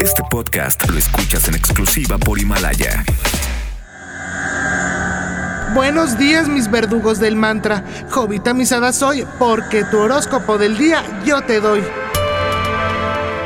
Este podcast lo escuchas en exclusiva por Himalaya. Buenos días, mis verdugos del mantra. Jovita misada soy, porque tu horóscopo del día yo te doy.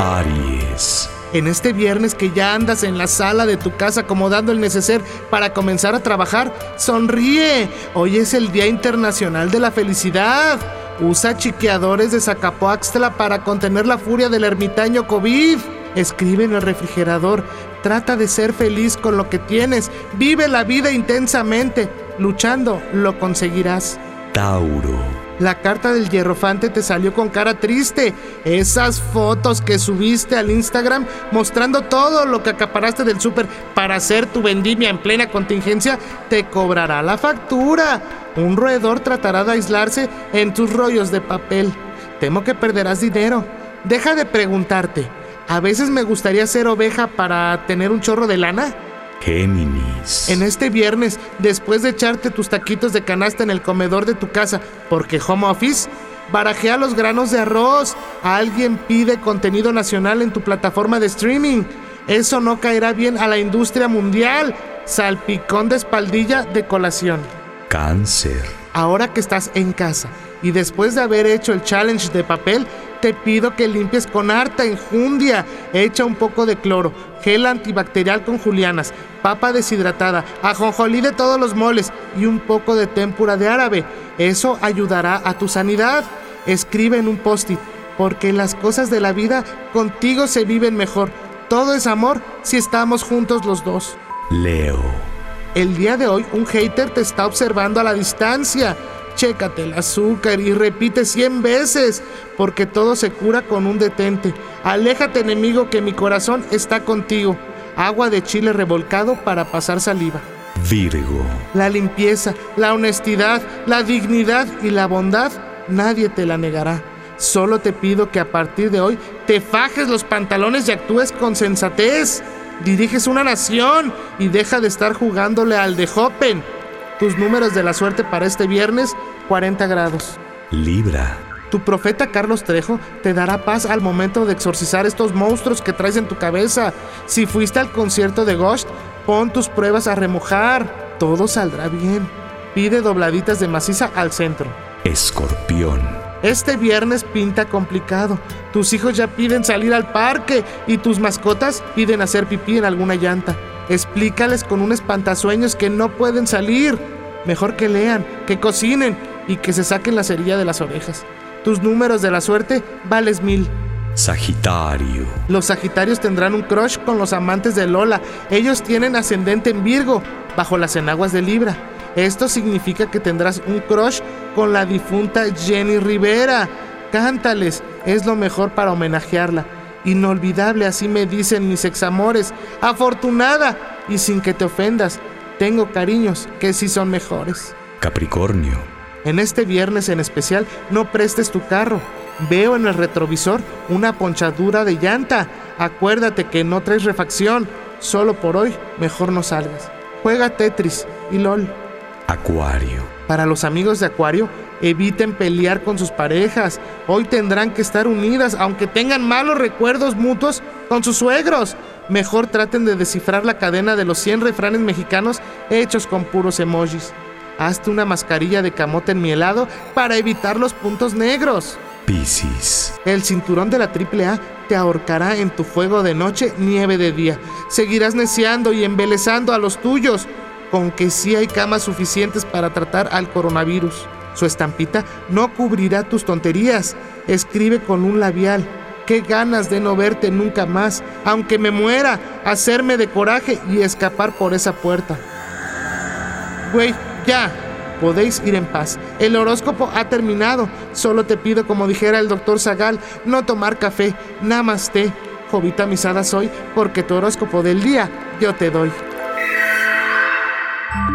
Aries. En este viernes que ya andas en la sala de tu casa acomodando el neceser para comenzar a trabajar, sonríe. Hoy es el Día Internacional de la Felicidad. Usa chiqueadores de Zacapoaxtla para contener la furia del ermitaño COVID. Escribe en el refrigerador. Trata de ser feliz con lo que tienes. Vive la vida intensamente. Luchando, lo conseguirás. Tauro. La carta del hierrofante te salió con cara triste. Esas fotos que subiste al Instagram mostrando todo lo que acaparaste del súper para hacer tu vendimia en plena contingencia te cobrará la factura. Un roedor tratará de aislarse en tus rollos de papel. Temo que perderás dinero. Deja de preguntarte. A veces me gustaría ser oveja para tener un chorro de lana. Géminis. En este viernes, después de echarte tus taquitos de canasta en el comedor de tu casa, porque home office, barajea los granos de arroz. Alguien pide contenido nacional en tu plataforma de streaming. Eso no caerá bien a la industria mundial. Salpicón de espaldilla de colación. Cáncer. Ahora que estás en casa y después de haber hecho el challenge de papel, te pido que limpies con harta enjundia. Echa un poco de cloro, gel antibacterial con julianas, papa deshidratada, ajonjolí de todos los moles y un poco de témpura de árabe. Eso ayudará a tu sanidad. Escribe en un post-it, porque las cosas de la vida contigo se viven mejor. Todo es amor si estamos juntos los dos. Leo. El día de hoy un hater te está observando a la distancia. Chécate el azúcar y repite 100 veces, porque todo se cura con un detente. Aléjate enemigo que mi corazón está contigo. Agua de chile revolcado para pasar saliva. Virgo. La limpieza, la honestidad, la dignidad y la bondad, nadie te la negará. Solo te pido que a partir de hoy te fajes los pantalones y actúes con sensatez. Diriges una nación y deja de estar jugándole al de Hoppen. Tus números de la suerte para este viernes, 40 grados. Libra. Tu profeta Carlos Trejo te dará paz al momento de exorcizar estos monstruos que traes en tu cabeza. Si fuiste al concierto de Ghost, pon tus pruebas a remojar. Todo saldrá bien. Pide dobladitas de maciza al centro. Escorpión. Este viernes pinta complicado. Tus hijos ya piden salir al parque y tus mascotas piden hacer pipí en alguna llanta. Explícales con un espantasueños que no pueden salir. Mejor que lean, que cocinen y que se saquen la cerilla de las orejas. Tus números de la suerte vales mil. Sagitario. Los Sagitarios tendrán un crush con los amantes de Lola. Ellos tienen ascendente en Virgo, bajo las enaguas de Libra. Esto significa que tendrás un crush con la difunta Jenny Rivera. Cántales, es lo mejor para homenajearla. Inolvidable, así me dicen mis examores. Afortunada y sin que te ofendas. Tengo cariños que sí son mejores. Capricornio. En este viernes en especial, no prestes tu carro. Veo en el retrovisor una ponchadura de llanta. Acuérdate que no traes refacción. Solo por hoy, mejor no salgas. Juega Tetris y LOL. Acuario. Para los amigos de Acuario, eviten pelear con sus parejas. Hoy tendrán que estar unidas, aunque tengan malos recuerdos mutuos con sus suegros. Mejor traten de descifrar la cadena de los 100 refranes mexicanos hechos con puros emojis. Hazte una mascarilla de camote en mi helado para evitar los puntos negros. Piscis. El cinturón de la AAA te ahorcará en tu fuego de noche, nieve de día. Seguirás neciando y embelezando a los tuyos, con que sí hay camas suficientes para tratar al coronavirus. Su estampita no cubrirá tus tonterías. Escribe con un labial. Qué ganas de no verte nunca más, aunque me muera, hacerme de coraje y escapar por esa puerta. Güey, ya, podéis ir en paz. El horóscopo ha terminado. Solo te pido, como dijera el doctor Zagal, no tomar café. Namaste. Jovita misada soy, porque tu horóscopo del día yo te doy.